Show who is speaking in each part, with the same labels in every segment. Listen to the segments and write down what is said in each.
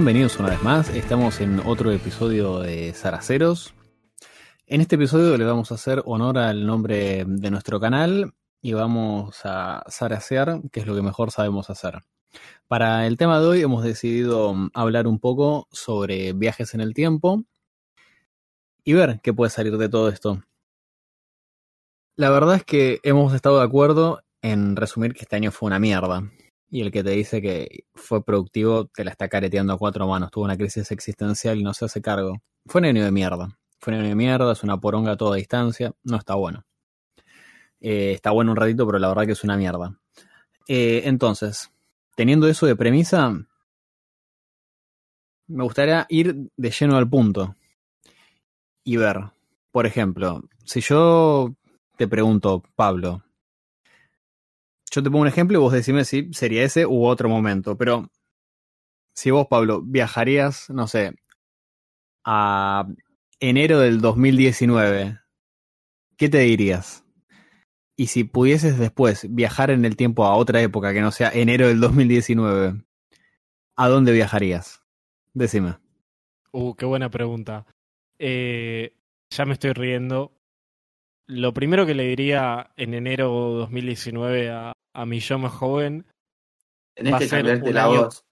Speaker 1: Bienvenidos una vez más. Estamos en otro episodio de Zaraceros. En este episodio le vamos a hacer honor al nombre de nuestro canal y vamos a zarasear, que es lo que mejor sabemos hacer. Para el tema de hoy hemos decidido hablar un poco sobre viajes en el tiempo y ver qué puede salir de todo esto. La verdad es que hemos estado de acuerdo en resumir que este año fue una mierda. Y el que te dice que fue productivo te la está careteando a cuatro manos. Tuvo una crisis existencial y no se hace cargo. Fue un año de mierda. Fue un año de mierda, es una poronga a toda distancia. No está bueno. Eh, está bueno un ratito, pero la verdad que es una mierda. Eh, entonces, teniendo eso de premisa, me gustaría ir de lleno al punto y ver, por ejemplo, si yo te pregunto, Pablo, yo te pongo un ejemplo y vos decime si sería ese u otro momento. Pero si vos, Pablo, viajarías, no sé, a enero del 2019, ¿qué te dirías? Y si pudieses después viajar en el tiempo a otra época que no sea enero del 2019, ¿a dónde viajarías? Decime.
Speaker 2: Uh, qué buena pregunta. Eh, ya me estoy riendo. Lo primero que le diría en enero 2019 a, a mi yo más joven.
Speaker 3: Tenés que cambiarte la voz.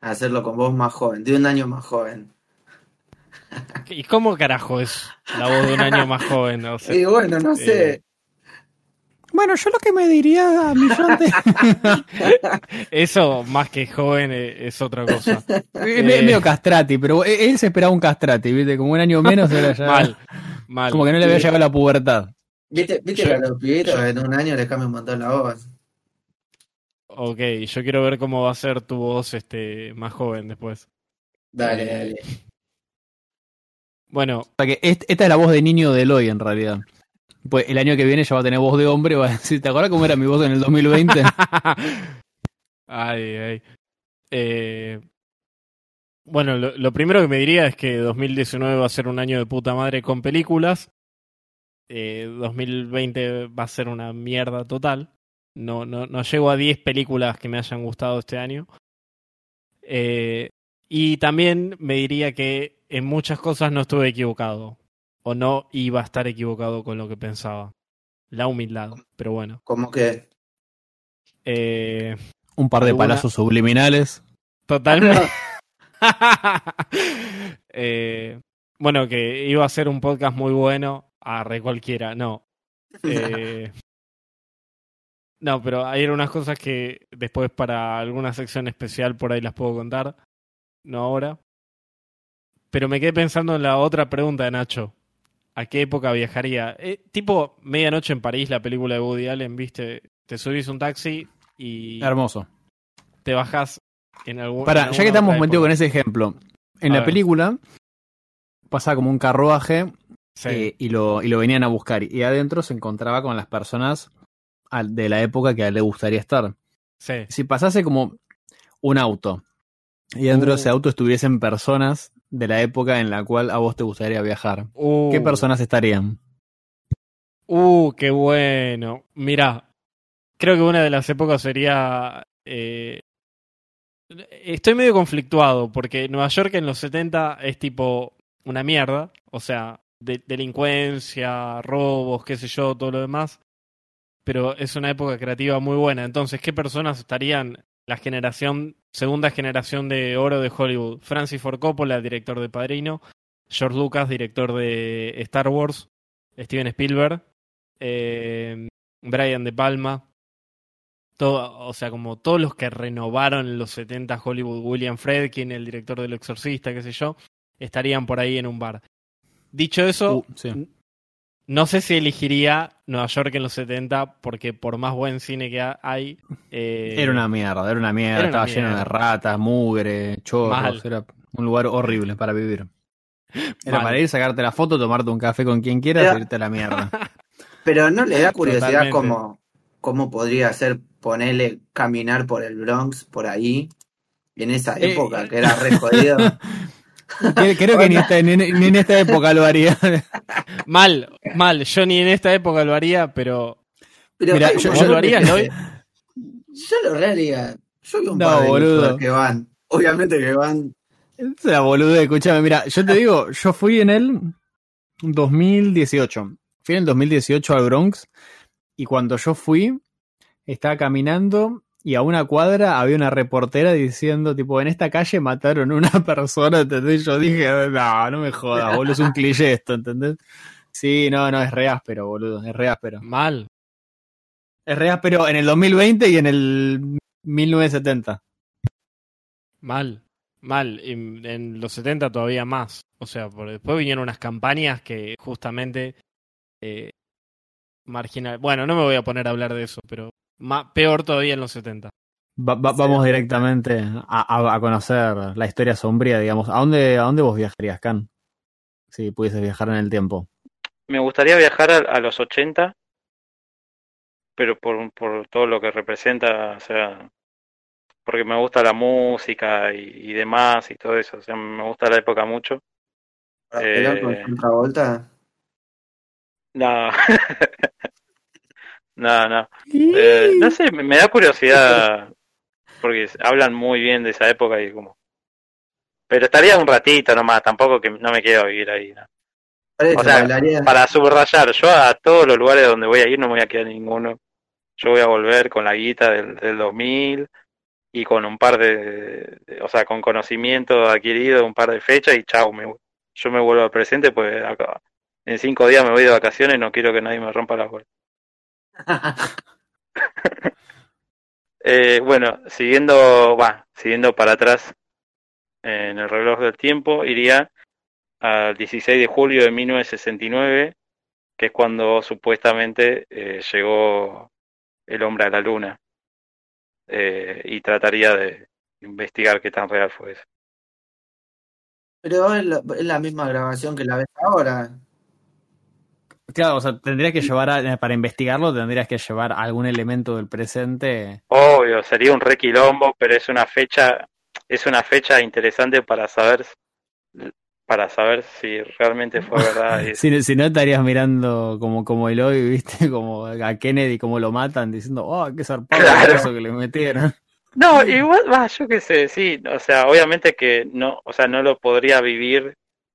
Speaker 3: Hacerlo con voz más joven, de un año más joven.
Speaker 2: ¿Y cómo carajo es la voz de un año más joven? O
Speaker 3: y bueno, no sé.
Speaker 1: Eh, bueno, yo lo que me diría a mi de...
Speaker 2: Eso, más que joven, eh, es otra cosa.
Speaker 1: Es medio castrati, pero él se esperaba un castrati, ¿viste? Como un año menos era ya...
Speaker 2: Mal, mal.
Speaker 1: Como que no le había llegado la pubertad.
Speaker 3: ¿Viste, viste que a los pibitos en un año les cambia un montón la voz?
Speaker 2: Ok, yo quiero ver cómo va a ser tu voz este más joven después.
Speaker 3: Dale, dale.
Speaker 2: Bueno.
Speaker 1: O sea que esta es la voz de niño de Eloy en realidad. Pues el año que viene ya va a tener voz de hombre va a decir, ¿te acuerdas cómo era mi voz en el 2020?
Speaker 2: ay, ay. Eh, bueno, lo, lo, primero que me diría es que 2019 va a ser un año de puta madre con películas. 2020 eh, va a ser una mierda total. No, no, no llego a 10 películas que me hayan gustado este año. Eh, y también me diría que en muchas cosas no estuve equivocado. O no iba a estar equivocado con lo que pensaba. La humildad, pero bueno.
Speaker 3: ¿Cómo que?
Speaker 2: Eh,
Speaker 1: Un par de palazos subliminales.
Speaker 2: Totalmente. eh, bueno, que iba a ser un podcast muy bueno a re cualquiera, no. Eh, no, pero hay unas cosas que después para alguna sección especial por ahí las puedo contar, no ahora. Pero me quedé pensando en la otra pregunta de Nacho. ¿A qué época viajaría? Eh, tipo Medianoche en París, la película de Woody Allen, viste, te subís un taxi y...
Speaker 1: Hermoso.
Speaker 2: Te bajas en algún...
Speaker 1: Para, ya que estamos metidos con ese ejemplo, en la película pasa como un carruaje eh, y, lo, y lo venían a buscar. Y adentro se encontraba con las personas de la época que a él le gustaría estar. Si pasase como un auto y dentro de ese uh. auto estuviesen personas de la época en la cual a vos te gustaría viajar, ¿qué uh. personas estarían?
Speaker 2: Uh, qué bueno. Mira, creo que una de las épocas sería... Eh, estoy medio conflictuado porque Nueva York en los 70 es tipo una mierda. O sea, de delincuencia, robos, qué sé yo, todo lo demás. Pero es una época creativa muy buena. Entonces, ¿qué personas estarían la generación, segunda generación de oro de Hollywood? Francis Ford Coppola, director de Padrino. George Lucas, director de Star Wars. Steven Spielberg. Eh, Brian De Palma. Todo, o sea, como todos los que renovaron en los 70 Hollywood, William Fredkin, el director del Exorcista, qué sé yo, estarían por ahí en un bar. Dicho eso,
Speaker 1: uh,
Speaker 2: no sé si elegiría Nueva York en los 70 porque por más buen cine que hay... Eh,
Speaker 1: era una mierda, era una mierda, estaba lleno de ratas, mugre, chorros, era un lugar horrible para vivir. Era para ir, sacarte la foto, tomarte un café con quien quieras y irte a la mierda.
Speaker 3: Pero no le da curiosidad cómo, cómo podría ser ponerle caminar por el Bronx, por ahí, en esa eh, época que era re jodido.
Speaker 1: Creo que ni, en esta época lo haría.
Speaker 2: Mal, mal. Yo ni en esta época lo haría, pero.
Speaker 3: pero
Speaker 2: yo, lo haría, ¿no?
Speaker 3: Yo lo haría. Yo vi un no, par de boludo. que van. Obviamente que van.
Speaker 1: Es la boluda, escúchame, mira, yo te digo, yo fui en el 2018. Fui en el 2018 al Bronx y cuando yo fui, estaba caminando y a una cuadra había una reportera diciendo, tipo, en esta calle mataron a una persona, ¿entendés? Yo dije, no, no me jodas, boludo, es un cliché esto, ¿entendés? Sí, no, no, es re áspero, boludo, es re áspero.
Speaker 2: Mal.
Speaker 1: Es re áspero en el 2020 y en el 1970.
Speaker 2: Mal, mal. En los 70 todavía más. O sea, por después vinieron unas campañas que justamente eh, marginal. Bueno, no me voy a poner a hablar de eso, pero peor todavía en los 70.
Speaker 1: vamos directamente a, conocer la historia sombría, digamos. ¿A dónde, ¿A dónde vos viajarías, Can? Si pudieses viajar en el tiempo.
Speaker 4: Me gustaría viajar a, los 80, pero por, por todo lo que representa, o sea, porque me gusta la música y, demás y todo eso, o sea, me gusta la época mucho.
Speaker 3: ¿Para con vuelta?
Speaker 4: No. no, no. Eh, no sé, me, da curiosidad porque hablan muy bien de esa época y como... Pero estaría un ratito nomás, tampoco que no me quiero vivir ahí. ¿no? O sea, para subrayar, yo a todos los lugares donde voy a ir no me voy a quedar ninguno. Yo voy a volver con la guita del, del 2000 y con un par de, o sea, con conocimiento adquirido, un par de fechas y chao, me, yo me vuelvo al presente, pues acá, en cinco días me voy de vacaciones y no quiero que nadie me rompa la bolas. Eh, bueno, siguiendo, va, siguiendo para atrás en el reloj del tiempo, iría al 16 de julio de 1969, que es cuando supuestamente eh, llegó el hombre a la luna. Eh, y trataría de investigar qué tan real fue eso.
Speaker 3: Pero es la, misma grabación que la ves ahora.
Speaker 1: Claro, o sea, tendrías que llevar, para investigarlo, tendrías que llevar algún elemento del presente.
Speaker 4: Obvio, sería un requilombo, pero es una fecha, es una fecha interesante para saber, para saber si realmente fue verdad.
Speaker 1: si, si, no estarías mirando como, como el hoy, viste, como a Kennedy, como lo matan, diciendo, oh, qué zarpado eso que le metieron.
Speaker 4: No, igual, va, yo qué sé, sí, o sea, obviamente que no, o sea, no lo podría vivir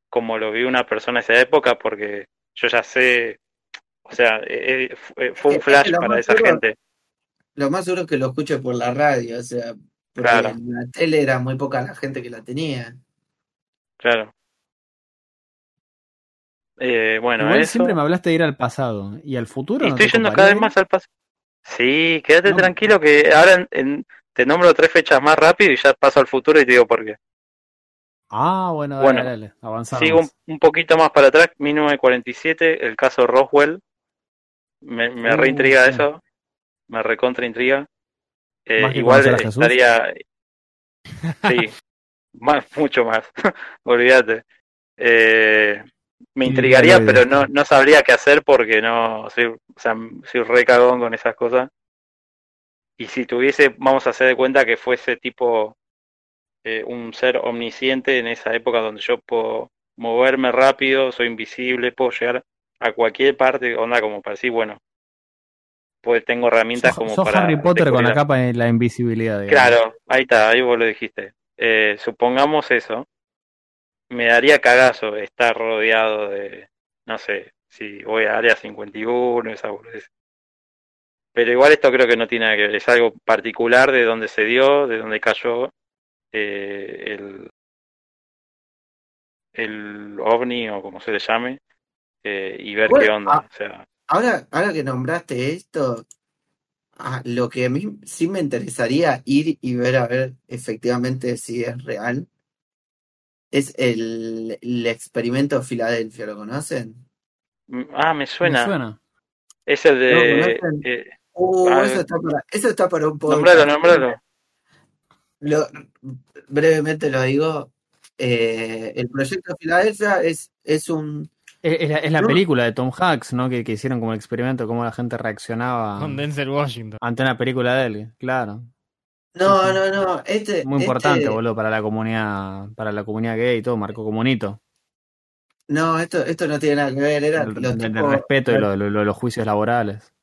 Speaker 4: como lo vivió una persona en esa época porque yo ya sé, o sea, eh, eh, eh, fue un flash para esa gente.
Speaker 3: Lo más seguro es que lo escuche por la radio, o sea, porque en la tele era muy poca la gente que la tenía.
Speaker 4: Claro. Eh, bueno,
Speaker 1: siempre me hablaste de ir al pasado y al futuro.
Speaker 4: estoy yendo cada vez más al pasado. Sí, quédate tranquilo que ahora en, te nombro tres fechas más rápido y ya paso al futuro y te digo por qué.
Speaker 1: Ah, bueno, dale, bueno dale, avanzamos.
Speaker 4: Sigo un, poquito más para atrás, 1947, el caso Roswell. Me, me uh, reintriga eso, me recontra intriga. Eh, igual estaría. Sí, más, mucho más, olvídate. Eh, me intrigaría, pero no, no sabría qué hacer porque no soy, o sea, soy re cagón con esas cosas y si tuviese, vamos a hacer de cuenta que fuese tipo eh, un ser omnisciente en esa época donde yo puedo moverme rápido, soy invisible, puedo llegar a cualquier parte, onda como para decir, bueno, pues tengo herramientas como para...
Speaker 1: Harry Potter con la capa de la invisibilidad.
Speaker 4: Claro, ahí está, ahí vos lo dijiste. Eh, supongamos eso, me daría cagazo estar rodeado de, no sé, si voy a área 51, esa boludez. Pero igual esto creo que no tiene nada que ver, es algo particular de donde se dio, de donde cayó eh, el, el ovni o como se le llame, eh, y ver qué onda. o sea,
Speaker 3: ahora, ahora que nombraste esto, ah, lo que a mí sí me interesaría ir y ver a ver efectivamente si es real es el, el experimento Filadelfia, ¿lo conocen?
Speaker 4: Mm, ah, me suena. Me suena. Es el de.
Speaker 3: Uh, eso, está para, eso está para un
Speaker 4: poco. Nombralo, nombralo.
Speaker 3: Lo, brevemente lo digo. Eh, el proyecto Filadelfia es, es un.
Speaker 1: Es, la, película de Tom Hanks, ¿no? Que, que, hicieron como el experimento, cómo la gente reaccionaba.
Speaker 2: Con Denzel Washington.
Speaker 1: Ante una película de él, claro.
Speaker 3: No, no, no. Este,
Speaker 1: Muy importante, este boludo, para la comunidad, para la comunidad gay y todo, marcó comunito.
Speaker 3: No, esto, esto no tiene nada que ver, era
Speaker 1: el, respeto y los juicios laborales.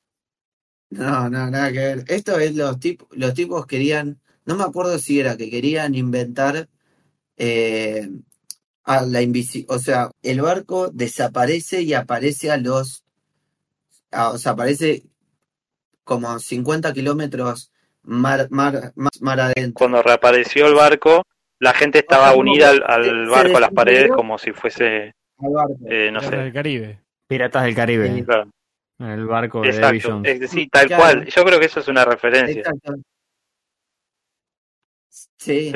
Speaker 3: No, no, nada que ver. Esto es los tipos, los tipos querían no me acuerdo si era que querían inventar eh, a la o sea, el barco desaparece y aparece a los, o sea, aparece como 50 kilómetros mar, mar, mar, adentro.
Speaker 4: Cuando reapareció el barco, la gente estaba unida al, barco, a las paredes, como si fuese, eh, no sé.
Speaker 2: del Caribe.
Speaker 1: Piratas del Caribe. El barco de
Speaker 4: Exacto. sí, tal cual. Yo creo que eso es una referencia.
Speaker 3: Sí.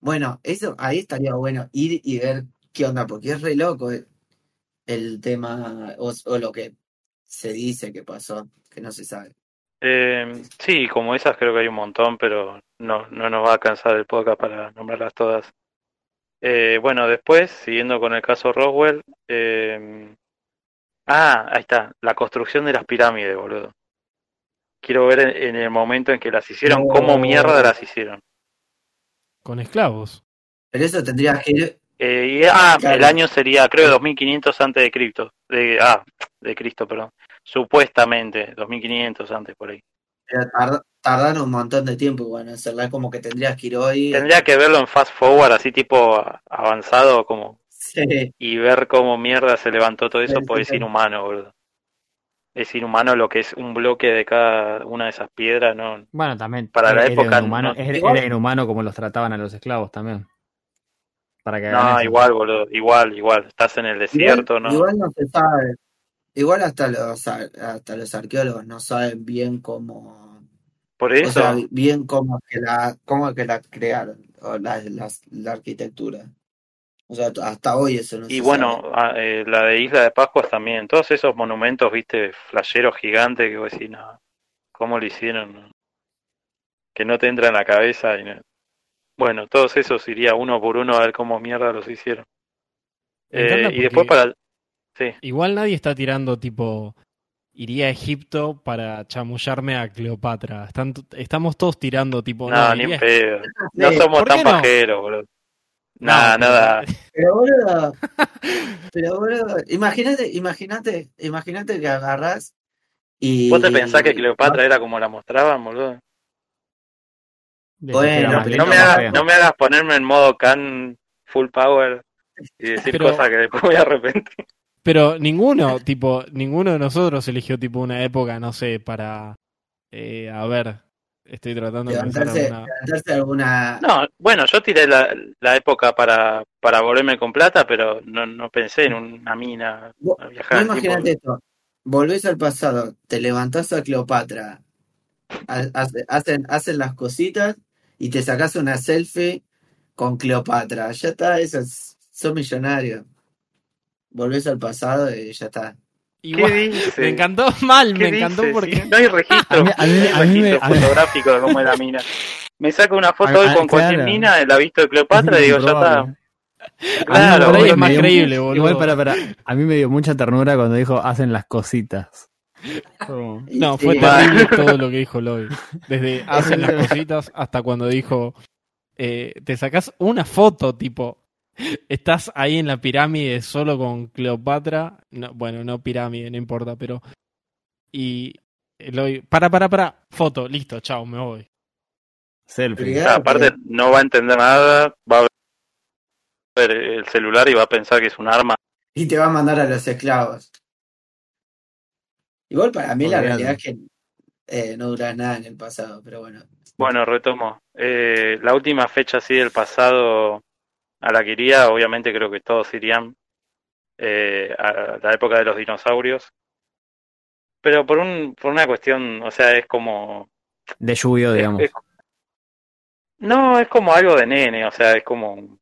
Speaker 3: Bueno, eso ahí estaría bueno ir y ver qué onda, porque es re loco el, tema o, lo que se dice que pasó, que no se sabe.
Speaker 4: Eh, sí, como esas creo que hay un montón, pero no, no nos va a alcanzar el podcast para nombrarlas todas. Eh, bueno, después, siguiendo con el caso Roswell, eh, ah, ahí está, la construcción de las pirámides, boludo. Quiero ver en, el momento en que las hicieron, cómo mierda las hicieron.
Speaker 2: Con esclavos.
Speaker 3: Pero eso tendría que ir...
Speaker 4: Eh, ah, el año sería, creo, 2500 antes de Cristo. De, ah, de Cristo, perdón. Supuestamente, 2500 antes por ahí.
Speaker 3: tardaron un montón de tiempo, bueno, hacerla como que tendrías que ir hoy.
Speaker 4: Tendría que verlo en fast forward, así tipo avanzado, como. Y ver cómo mierda se levantó todo eso, pues es inhumano, boludo. Es inhumano lo que es un bloque de cada una de esas piedras, ¿no?
Speaker 1: Bueno, también.
Speaker 4: Para la época.
Speaker 1: Inhumano, era inhumano como los trataban a los esclavos también.
Speaker 4: Para que no, igual, boludo, igual, igual. Estás en el desierto, ¿no?
Speaker 3: Igual no se sabe. Igual hasta los, hasta los arqueólogos no saben bien cómo.
Speaker 4: Por eso.
Speaker 3: bien cómo que la, cómo que la crearon, o la, la, arquitectura. O sea, hasta hoy eso no
Speaker 4: Y bueno, eh, la de Isla de Pascua también. Todos esos monumentos, viste, flasheros gigantes que vos decís, no, ¿cómo lo hicieron? Que no te entra en la cabeza. Y Bueno, todos esos iría uno por uno a ver cómo mierda los hicieron. Eh, y después para
Speaker 2: Igual nadie está tirando tipo iría a Egipto para chamullarme a Cleopatra. Están, estamos todos tirando tipo.
Speaker 4: No, ni pedo. No somos tan pajeros, boludo. Nada, nada.
Speaker 3: Pero boludo, pero boludo, imagínate, imagínate, imagínate que agarras y.
Speaker 4: ¿Vos te pensás que Cleopatra era como la mostraban, boludo? Bueno, no, me hagas, no me hagas ponerme en modo can full power y decir cosas que después voy a arrepentir.
Speaker 2: Pero ninguno, tipo, ninguno de nosotros eligió tipo una época, no sé, para eh, a ver, estoy tratando de
Speaker 3: pensar alguna...
Speaker 4: No, bueno, yo tiré la, la, época para, para volverme con plata, pero no, no pensé en una mina.
Speaker 3: viajar imagínate esto, volvés al pasado, te levantás a Cleopatra, hacen, hacen las cositas y te sacas una selfie con Cleopatra. Ya está, eso es, son millonarios volvés al pasado y ya está.
Speaker 2: Igual, me encantó mal, me encantó porque
Speaker 4: no hay registro, a mí, a mí, registro fotográfico de cómo es la mina. Me saco una foto hoy con cualquier mina, la visto de Cleopatra y digo, ya está.
Speaker 2: Claro, ahora es más creíble, boludo.
Speaker 1: Igual para, para, a mí me dio mucha ternura cuando dijo hacen las cositas.
Speaker 2: No, fue terrible todo lo que dijo Lloyd. Desde hacen las cositas hasta cuando dijo eh, te sacas una foto tipo Estás ahí en la pirámide solo con Cleopatra. No, bueno, no pirámide, no importa, pero. Y. Para, para, para. Foto, listo, chao, me voy.
Speaker 4: Selfie. aparte, no va a entender nada. Va a ver el celular y va a pensar que es un arma.
Speaker 3: Y te va a mandar a los esclavos. Igual para mí la realidad es que eh, no dura nada en el pasado, pero bueno.
Speaker 4: Bueno, retomo. Eh, la última fecha así del pasado a la que iría, obviamente creo que todos irían eh, a la época de los dinosaurios. Pero por, un, por una cuestión, o sea, es como...
Speaker 1: De lluvia, digamos.
Speaker 4: no, es como algo de nene, o sea, es como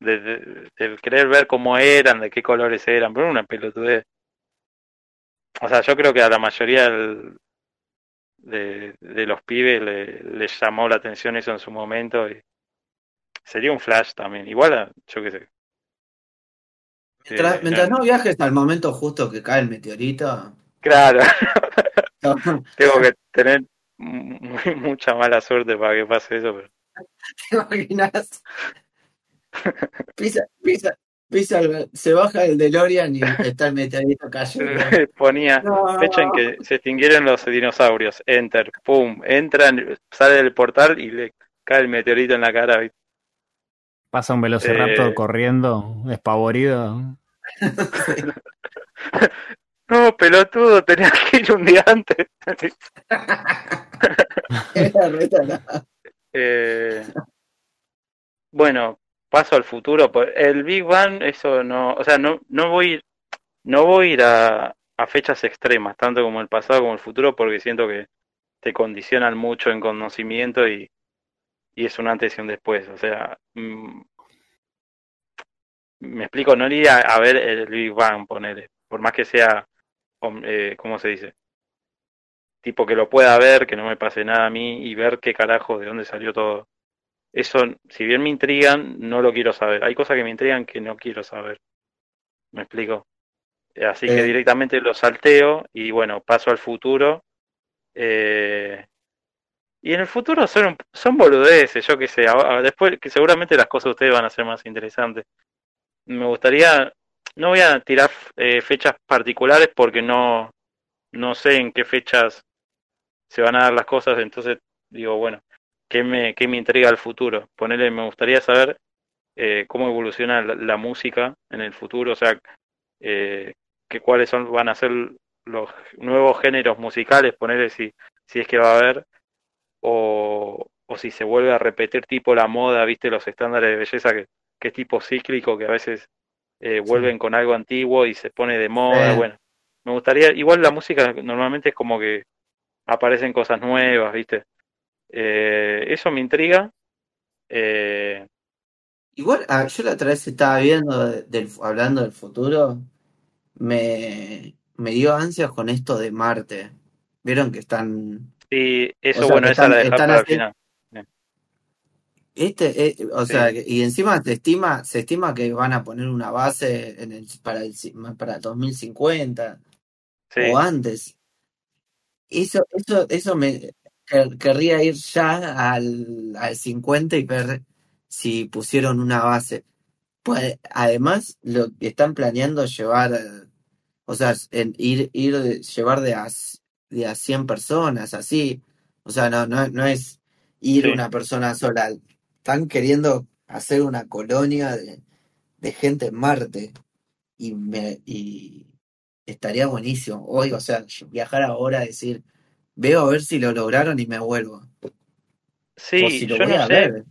Speaker 4: de, querer ver cómo eran, de qué colores eran, pero una pelotudez. O sea, yo creo que a la mayoría de, de, los pibes le, les llamó la atención eso en su momento y, Sería un flash también. Igual, yo qué sé.
Speaker 3: Mientras, no viajes al momento justo que cae el meteorito.
Speaker 4: Claro. Tengo que tener mucha mala suerte para que pase eso. Pero...
Speaker 3: ¿Te imaginas? Pisa, pisa, pisa, se baja el DeLorean y está el meteorito cayendo.
Speaker 4: Ponía fecha en que se extinguieron los dinosaurios. Enter, pum, entran, sale del portal y le cae el meteorito en la cara, ¿viste?
Speaker 1: Pasa un velociraptor eh, corriendo, despavorido.
Speaker 4: no, pelotudo, tenías que ir un día antes. eh, bueno, paso al futuro. El Big Bang, eso no, o sea, no, no voy, no voy a ir a, a fechas extremas, tanto como el pasado como el futuro, porque siento que te condicionan mucho en conocimiento y, y es un antes y un después. O sea, mm, me explico, no iría a ver el Big Bang, poner, por más que sea, eh, ¿cómo se dice? Tipo que lo pueda ver, que no me pase nada a mí y ver qué carajo, de dónde salió todo. Eso, si bien me intrigan, no lo quiero saber. Hay cosas que me intrigan que no quiero saber. ¿Me explico? Así que eh. directamente lo salteo y bueno, paso al futuro. Eh, y en el futuro son, son boludeces, yo qué sé. Después, que seguramente las cosas de ustedes van a ser más interesantes. Me gustaría, no voy a tirar eh, fechas particulares porque no, no sé en qué fechas se van a dar las cosas, entonces digo, bueno, ¿qué me, qué me intriga el futuro? Ponerle, me gustaría saber eh, cómo evoluciona la, música en el futuro, o sea, eh, que cuáles son, van a ser los nuevos géneros musicales, ponerle si, si es que va a haber, o, o si se vuelve a repetir tipo la moda, viste, los estándares de belleza que, que es tipo cíclico, que a veces eh, vuelven con algo antiguo y se pone de moda, bueno, me gustaría, igual la música normalmente es como que aparecen cosas nuevas, viste, eh, eso me intriga. Eh,
Speaker 3: igual, ah, yo la otra vez estaba viendo, del, hablando del futuro, me, me dio ansias con esto de Marte. Vieron que están.
Speaker 4: Sí, eso bueno, esa la dejar para el final.
Speaker 3: Este, eh, o sea, y encima se estima, se estima que van a poner una base en el, para el para 2050 o antes. Eso, eso, eso me querría ir ya al, al 50 y ver si pusieron una base. Pues además lo que están planeando llevar o sea, en ir, ir, llevar de a, de a 100 personas, así. O sea, no, no, no es ir una persona sola. Están queriendo hacer una colonia de, de gente en Marte. Y, me, y estaría buenísimo. Hoy, o sea, viajar ahora, decir, veo a ver si lo lograron y me vuelvo.
Speaker 4: Sí, yo no sé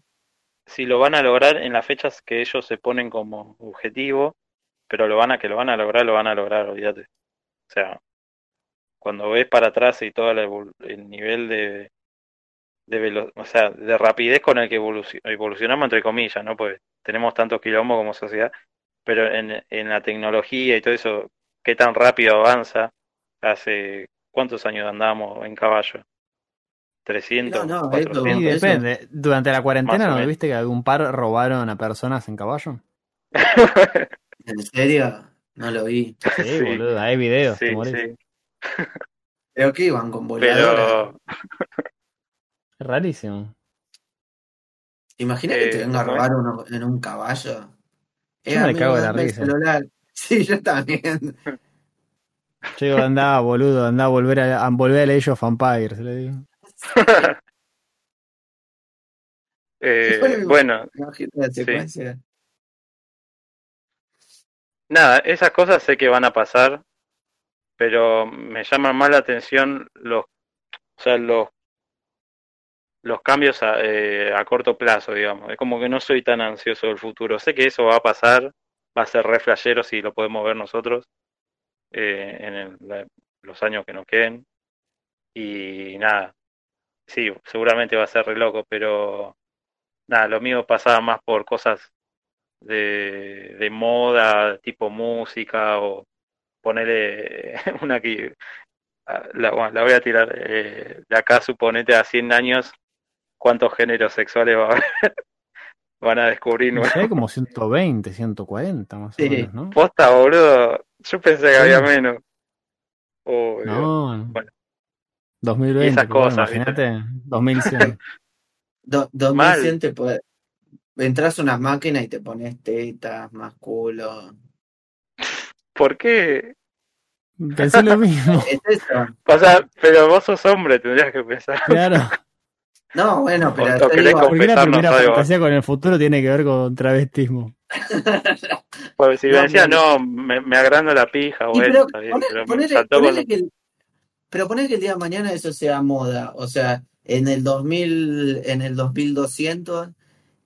Speaker 4: si lo van a lograr en las fechas que ellos se ponen como objetivo pero lo van a que lo van a lograr, lo van a lograr, olvídate. O sea, cuando ves para atrás y todo el nivel de, de o sea, de rapidez con el que evolucionamos entre comillas, ¿no? Pues tenemos tantos kilómetros como sociedad, pero en, en la tecnología y todo eso, qué tan rápido avanza, hace cuántos años andamos en caballo. 300, no, no,
Speaker 1: depende. Durante la cuarentena, ¿no viste que algún par robaron a personas en caballo?
Speaker 3: ¿En serio? No lo vi.
Speaker 1: Sí, boludo, hay videos. Sí,
Speaker 3: sí. Creo que iban con voladora.
Speaker 1: Es rarísimo.
Speaker 3: Imagina que te eh, venga a robar uno en un caballo.
Speaker 1: Yo me cago de la risa.
Speaker 3: Sí, yo también.
Speaker 1: Yo andaba, boludo, andaba a volver a, a volver a Age of Empires, le digo.
Speaker 4: eh, bueno, la secuencia. Nada, esas cosas sé que van a pasar, pero me llaman más la atención los, o sea, los, los cambios a, eh, a corto plazo, digamos. Es como que no soy tan ansioso del futuro. Sé que eso va a pasar, va a ser re flashero si lo podemos ver nosotros eh, en los años que nos queden. Y nada, sí, seguramente va a ser re loco, pero nada, lo mío pasaba más por cosas de, de moda, tipo música, o ponerle una que la, la voy a tirar eh, de acá, suponete a 100 años, ¿cuántos géneros sexuales va a haber? van a descubrir
Speaker 1: no sé, como 120, 140 más o menos, ¿no?
Speaker 4: Posta, boludo. Yo pensé que había menos.
Speaker 1: no, bueno. 2020, esas cosas, imagínate, 2100.
Speaker 3: 2100 te puede, entras a una máquina y te pones tetas, más culo.
Speaker 4: ¿Por qué?
Speaker 1: Pensé lo mismo.
Speaker 3: es eso.
Speaker 4: O sea, pero vos sos hombre, tendrías que pensar.
Speaker 1: Claro.
Speaker 3: No, bueno, pero.
Speaker 1: ¿Por qué la primera fantasía con el futuro tiene que ver con travestismo?
Speaker 4: pues si me decía, no, me, me agrando la pija, bueno, pero,
Speaker 3: pero, poner que el día de mañana eso sea moda, o sea, en el 2000, en el 2200,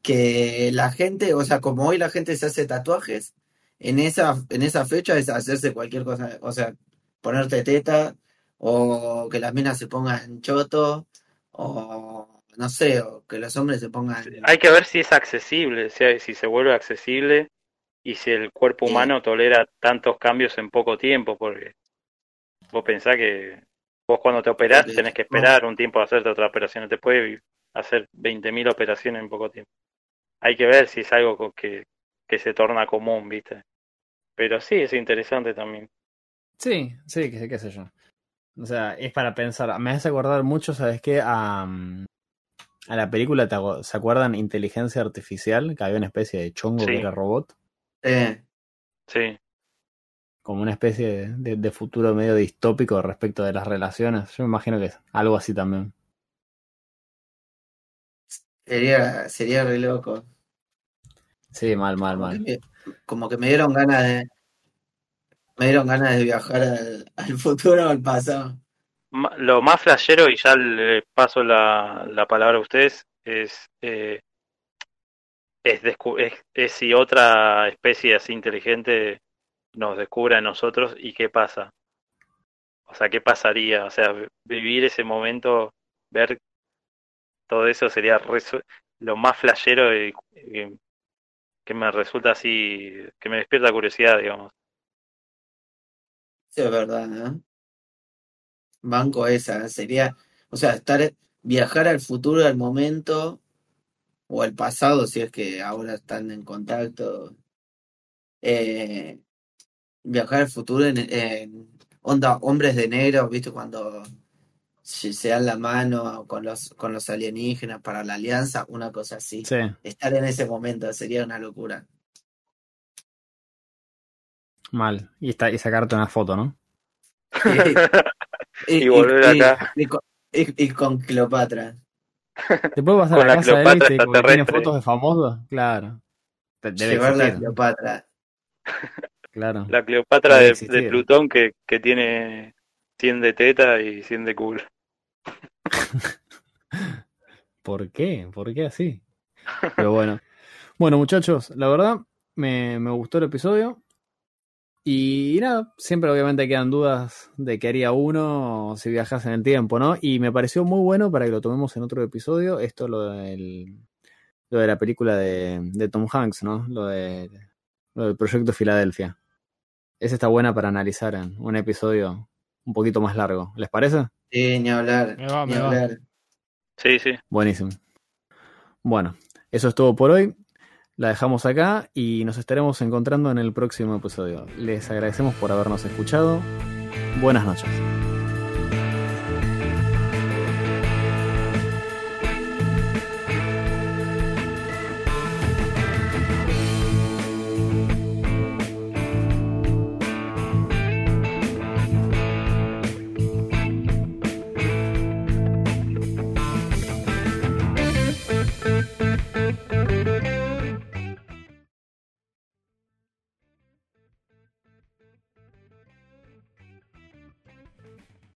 Speaker 3: que la gente, o sea, como hoy la gente se hace tatuajes, en esa, en esa fecha es hacerse cualquier cosa, o sea, ponerte teta, o que las minas se pongan choto, o no sé, o que los hombres se pongan...
Speaker 4: Hay que ver si es accesible, si, si se vuelve accesible y si el cuerpo humano tolera tantos cambios en poco tiempo, porque vos pensás que vos cuando te operás tenés que esperar un tiempo a hacerte otra operación, no te puede hacer 20.000 operaciones en poco tiempo. Hay que ver si es algo que, que se torna común, ¿viste? Pero sí, es interesante también.
Speaker 1: Sí, sí, qué, qué sé yo. O sea, es para pensar. Me hace acordar mucho, ¿sabes qué? A, a la película, ¿se acuerdan? Inteligencia Artificial, que había una especie de chongo que era robot.
Speaker 3: Eh.
Speaker 4: Sí.
Speaker 1: Como una especie de, futuro medio distópico respecto de las relaciones. Yo me imagino que es algo así también.
Speaker 3: Sería, sería re loco.
Speaker 1: Sí, mal, mal, mal.
Speaker 3: como que me dieron ganas de. Me dieron ganas de viajar al, futuro o al pasado.
Speaker 4: Lo más flashero, y ya le paso la, la palabra a ustedes, es, eh, es, es, si otra especie así inteligente nos descubre a nosotros y qué pasa. O sea, qué pasaría. O sea, vivir ese momento, ver todo eso sería lo más flashero y, que me resulta así, que me despierta curiosidad, digamos.
Speaker 3: Sí, es verdad, ¿eh? Banco esa, sería, o sea, estar, viajar al futuro, al momento, o al pasado, si es que ahora están en contacto. Eh, viajar al futuro en, onda hombres de negro, ¿viste? Cuando se dan la mano con los, con los alienígenas para la alianza, una cosa así. Estar en ese momento sería una locura.
Speaker 1: Mal. Y, está, y sacarte una foto, ¿no?
Speaker 4: y, volver acá.
Speaker 3: Y, con Cleopatra.
Speaker 1: ¿Te puedo pasar a la, casa de él y tiene fotos de famosos? Claro.
Speaker 3: Debe Llevar la Cleopatra.
Speaker 1: Claro.
Speaker 4: La Cleopatra de, Plutón que, que tiene 100 de teta y 100 de culo.
Speaker 1: ¿Por qué? ¿Por qué así? Pero bueno. Bueno, muchachos, la verdad me, me gustó el episodio. Y nada, siempre obviamente quedan dudas de qué haría uno si viajas en el tiempo, ¿no? Y me pareció muy bueno para que lo tomemos en otro episodio, esto lo del, lo de la película de, de Tom Hanks, ¿no? Lo, de, lo del proyecto Filadelfia. Esa está buena para analizar en un episodio un poquito más largo. ¿Les parece?
Speaker 3: Sí, ni hablar. ni hablar.
Speaker 4: Sí, sí.
Speaker 1: Buenísimo. Bueno, eso es todo por hoy la dejamos acá y nos estaremos encontrando en el próximo episodio. Les agradecemos por habernos escuchado. Buenas noches.